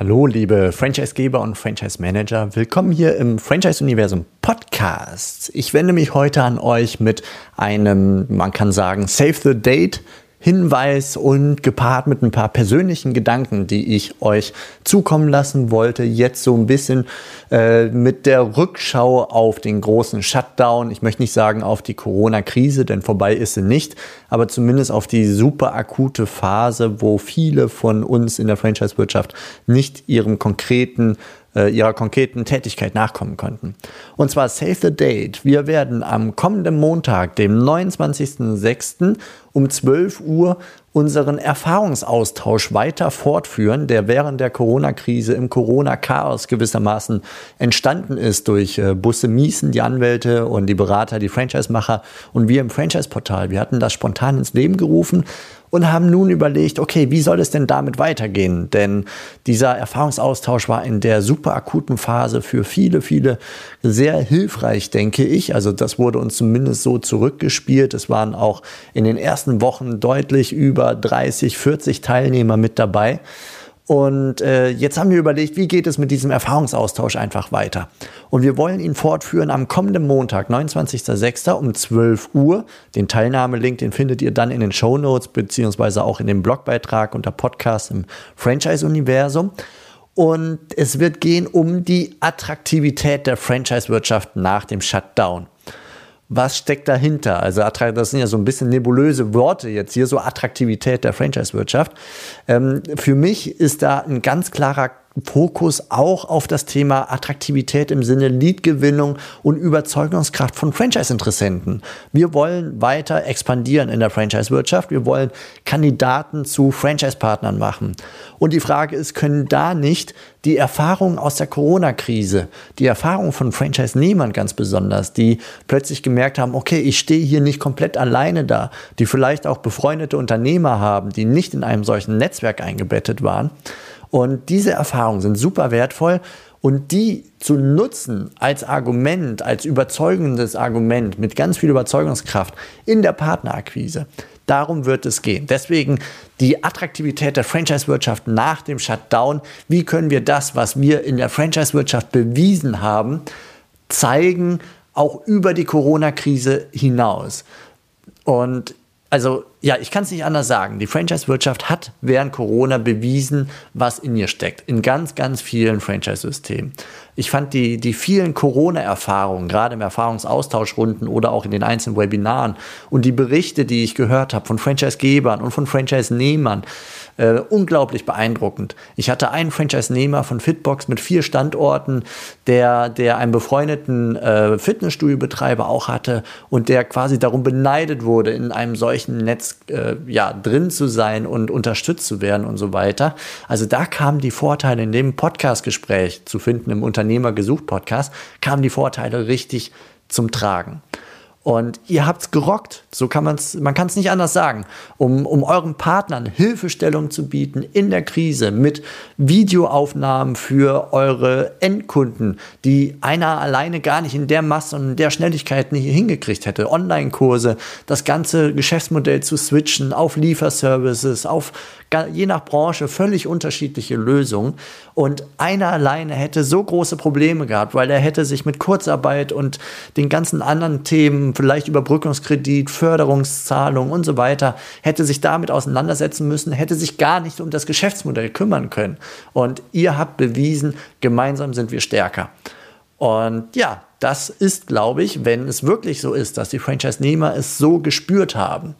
Hallo, liebe Franchisegeber und Franchise-Manager. Willkommen hier im Franchise-Universum Podcast. Ich wende mich heute an euch mit einem, man kann sagen, Save the Date Hinweis und gepaart mit ein paar persönlichen Gedanken, die ich euch zukommen lassen wollte, jetzt so ein bisschen äh, mit der Rückschau auf den großen Shutdown. Ich möchte nicht sagen auf die Corona-Krise, denn vorbei ist sie nicht, aber zumindest auf die super akute Phase, wo viele von uns in der Franchise-Wirtschaft nicht ihrem konkreten äh, ihrer konkreten Tätigkeit nachkommen konnten. Und zwar Save the Date. Wir werden am kommenden Montag, dem 29.06. um 12 Uhr unseren Erfahrungsaustausch weiter fortführen, der während der Corona-Krise im Corona-Chaos gewissermaßen entstanden ist durch äh, Busse Miesen, die Anwälte und die Berater, die Franchise-Macher und wir im Franchise-Portal. Wir hatten das spontan ins Leben gerufen und haben nun überlegt, okay, wie soll es denn damit weitergehen? Denn dieser Erfahrungsaustausch war in der super akuten Phase für viele, viele sehr hilfreich, denke ich. Also das wurde uns zumindest so zurückgespielt. Es waren auch in den ersten Wochen deutlich über 30, 40 Teilnehmer mit dabei. Und äh, jetzt haben wir überlegt, wie geht es mit diesem Erfahrungsaustausch einfach weiter. Und wir wollen ihn fortführen am kommenden Montag, 29.06. um 12 Uhr. Den Teilnahmelink, den findet ihr dann in den Show Notes beziehungsweise auch in dem Blogbeitrag unter Podcast im Franchise-Universum. Und es wird gehen um die Attraktivität der Franchise-Wirtschaft nach dem Shutdown was steckt dahinter? Also das sind ja so ein bisschen nebulöse Worte jetzt hier, so Attraktivität der Franchise-Wirtschaft. Ähm, für mich ist da ein ganz klarer Fokus auch auf das Thema Attraktivität im Sinne Leadgewinnung und Überzeugungskraft von Franchise-Interessenten. Wir wollen weiter expandieren in der Franchise-Wirtschaft. Wir wollen Kandidaten zu Franchise-Partnern machen. Und die Frage ist, können da nicht die Erfahrungen aus der Corona-Krise, die Erfahrungen von Franchise-Nehmern ganz besonders, die plötzlich gemerkt haben, okay, ich stehe hier nicht komplett alleine da, die vielleicht auch befreundete Unternehmer haben, die nicht in einem solchen Netzwerk eingebettet waren, und diese Erfahrungen sind super wertvoll und die zu nutzen als Argument, als überzeugendes Argument mit ganz viel Überzeugungskraft in der Partnerakquise. Darum wird es gehen. Deswegen die Attraktivität der Franchise-Wirtschaft nach dem Shutdown. Wie können wir das, was wir in der Franchise-Wirtschaft bewiesen haben, zeigen, auch über die Corona-Krise hinaus? Und also ja, ich kann es nicht anders sagen. Die Franchise-Wirtschaft hat während Corona bewiesen, was in ihr steckt. In ganz, ganz vielen Franchise-Systemen. Ich fand die, die vielen Corona-Erfahrungen, gerade im Erfahrungsaustauschrunden oder auch in den einzelnen Webinaren und die Berichte, die ich gehört habe von Franchise-Gebern und von Franchise-Nehmern, äh, unglaublich beeindruckend. Ich hatte einen Franchise-Nehmer von Fitbox mit vier Standorten, der, der einen befreundeten äh, Fitnessstudio-Betreiber auch hatte und der quasi darum beneidet wurde, in einem solchen Netz äh, ja, drin zu sein und unterstützt zu werden und so weiter. Also da kamen die Vorteile in dem Podcast-Gespräch zu finden im Unternehmer gesucht Podcast, kamen die Vorteile richtig zum Tragen. Und ihr habt's gerockt. So kann man's, man kann es nicht anders sagen. Um, um euren Partnern Hilfestellung zu bieten in der Krise mit Videoaufnahmen für eure Endkunden, die einer alleine gar nicht in der Masse und in der Schnelligkeit nicht hingekriegt hätte. Online-Kurse, das ganze Geschäftsmodell zu switchen auf Lieferservices, auf je nach Branche völlig unterschiedliche Lösungen. Und einer alleine hätte so große Probleme gehabt, weil er hätte sich mit Kurzarbeit und den ganzen anderen Themen, vielleicht Überbrückungskredit, Förderungszahlung und so weiter, hätte sich damit auseinandersetzen müssen, hätte sich gar nicht um das Geschäftsmodell kümmern können. Und ihr habt bewiesen, gemeinsam sind wir stärker. Und ja, das ist, glaube ich, wenn es wirklich so ist, dass die Franchise-Nehmer es so gespürt haben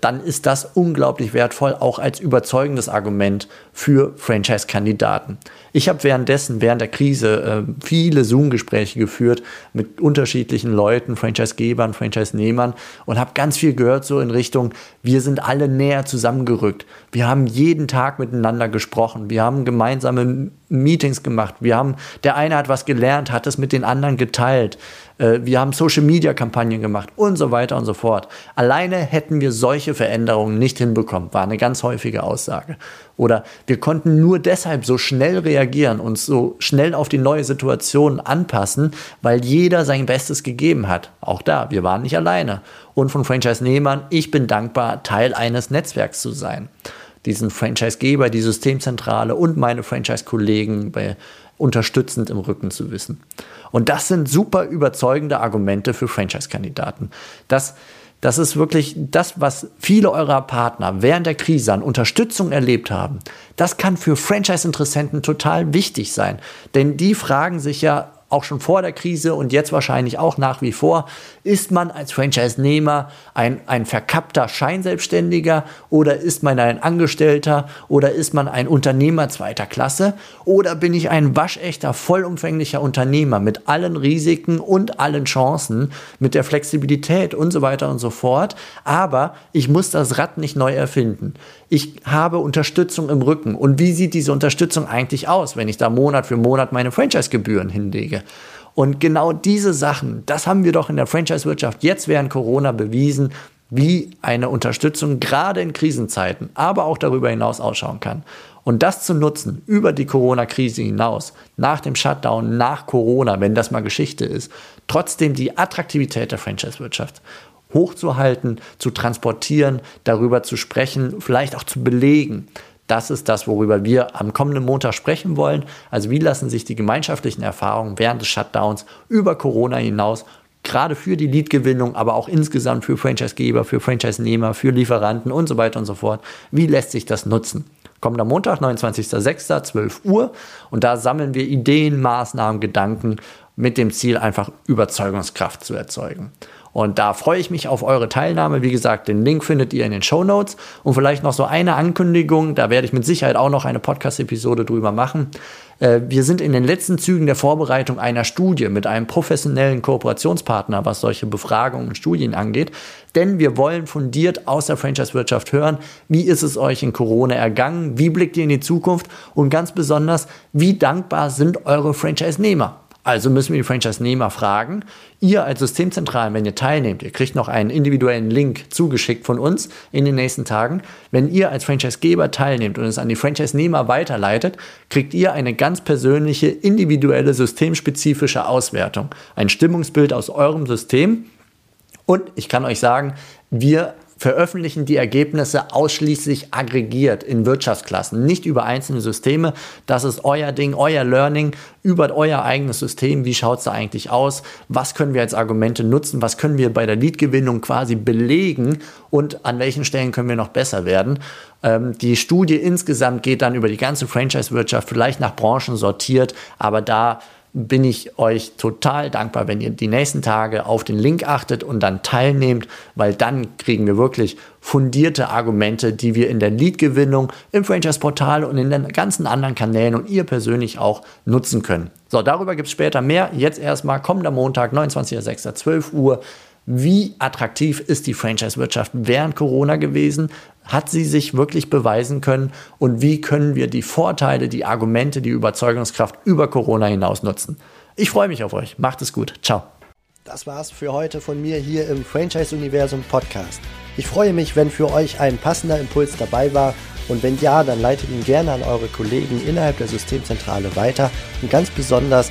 dann ist das unglaublich wertvoll, auch als überzeugendes Argument für Franchise-Kandidaten. Ich habe währenddessen, während der Krise, äh, viele Zoom-Gespräche geführt mit unterschiedlichen Leuten, Franchise-Gebern, Franchise-Nehmern und habe ganz viel gehört so in Richtung, wir sind alle näher zusammengerückt. Wir haben jeden Tag miteinander gesprochen. Wir haben gemeinsame Meetings gemacht. Wir haben, der eine hat was gelernt, hat es mit den anderen geteilt. Äh, wir haben Social-Media-Kampagnen gemacht und so weiter und so fort. Alleine hätten wir solche Veränderungen nicht hinbekommen, war eine ganz häufige Aussage. Oder wir konnten nur deshalb so schnell reagieren, uns so schnell auf die neue Situation anpassen, weil jeder sein Bestes gegeben hat. Auch da, wir waren nicht alleine. Und von Franchise-Nehmern, ich bin dankbar, Teil eines Netzwerks zu sein diesen Franchise-Geber, die Systemzentrale und meine Franchise-Kollegen unterstützend im Rücken zu wissen. Und das sind super überzeugende Argumente für Franchise-Kandidaten. Das, das ist wirklich das, was viele eurer Partner während der Krise an Unterstützung erlebt haben. Das kann für Franchise-Interessenten total wichtig sein. Denn die fragen sich ja, auch schon vor der Krise und jetzt wahrscheinlich auch nach wie vor, ist man als Franchise-Nehmer ein, ein verkappter Scheinselbstständiger oder ist man ein Angestellter oder ist man ein Unternehmer zweiter Klasse oder bin ich ein waschechter, vollumfänglicher Unternehmer mit allen Risiken und allen Chancen, mit der Flexibilität und so weiter und so fort, aber ich muss das Rad nicht neu erfinden. Ich habe Unterstützung im Rücken und wie sieht diese Unterstützung eigentlich aus, wenn ich da Monat für Monat meine Franchise-Gebühren hinlege? Und genau diese Sachen, das haben wir doch in der Franchise-Wirtschaft jetzt während Corona bewiesen, wie eine Unterstützung gerade in Krisenzeiten, aber auch darüber hinaus ausschauen kann. Und das zu nutzen über die Corona-Krise hinaus, nach dem Shutdown, nach Corona, wenn das mal Geschichte ist, trotzdem die Attraktivität der Franchise-Wirtschaft hochzuhalten, zu transportieren, darüber zu sprechen, vielleicht auch zu belegen. Das ist das, worüber wir am kommenden Montag sprechen wollen. Also wie lassen sich die gemeinschaftlichen Erfahrungen während des Shutdowns über Corona hinaus gerade für die Leadgewinnung, aber auch insgesamt für Franchisegeber, für Franchise-Nehmer, für Lieferanten und so weiter und so fort. Wie lässt sich das nutzen? Kommender Montag, 29.06., 12 Uhr. Und da sammeln wir Ideen, Maßnahmen, Gedanken mit dem Ziel, einfach Überzeugungskraft zu erzeugen. Und da freue ich mich auf eure Teilnahme. Wie gesagt, den Link findet ihr in den Show Notes. Und vielleicht noch so eine Ankündigung, da werde ich mit Sicherheit auch noch eine Podcast-Episode drüber machen. Äh, wir sind in den letzten Zügen der Vorbereitung einer Studie mit einem professionellen Kooperationspartner, was solche Befragungen und Studien angeht. Denn wir wollen fundiert aus der Franchise-Wirtschaft hören, wie ist es euch in Corona ergangen, wie blickt ihr in die Zukunft und ganz besonders, wie dankbar sind eure Franchise-Nehmer? Also müssen wir die Franchise-Nehmer fragen. Ihr als Systemzentralen, wenn ihr teilnehmt, ihr kriegt noch einen individuellen Link zugeschickt von uns in den nächsten Tagen. Wenn ihr als Franchise-Geber teilnehmt und es an die Franchise-Nehmer weiterleitet, kriegt ihr eine ganz persönliche, individuelle, systemspezifische Auswertung. Ein Stimmungsbild aus eurem System. Und ich kann euch sagen, wir veröffentlichen die Ergebnisse ausschließlich aggregiert in Wirtschaftsklassen, nicht über einzelne Systeme. Das ist euer Ding, euer Learning über euer eigenes System. Wie schaut es da eigentlich aus? Was können wir als Argumente nutzen? Was können wir bei der Leadgewinnung quasi belegen? Und an welchen Stellen können wir noch besser werden? Ähm, die Studie insgesamt geht dann über die ganze Franchise-Wirtschaft, vielleicht nach Branchen sortiert, aber da bin ich euch total dankbar, wenn ihr die nächsten Tage auf den Link achtet und dann teilnehmt, weil dann kriegen wir wirklich fundierte Argumente, die wir in der Lead-Gewinnung, im Franchise-Portal und in den ganzen anderen Kanälen und ihr persönlich auch nutzen können. So, darüber gibt es später mehr. Jetzt erstmal kommender Montag, 29.06.12 Uhr. Wie attraktiv ist die Franchise-Wirtschaft während Corona gewesen? Hat sie sich wirklich beweisen können? Und wie können wir die Vorteile, die Argumente, die Überzeugungskraft über Corona hinaus nutzen? Ich freue mich auf euch. Macht es gut. Ciao. Das war's für heute von mir hier im Franchise-Universum Podcast. Ich freue mich, wenn für euch ein passender Impuls dabei war. Und wenn ja, dann leitet ihn gerne an eure Kollegen innerhalb der Systemzentrale weiter. Und ganz besonders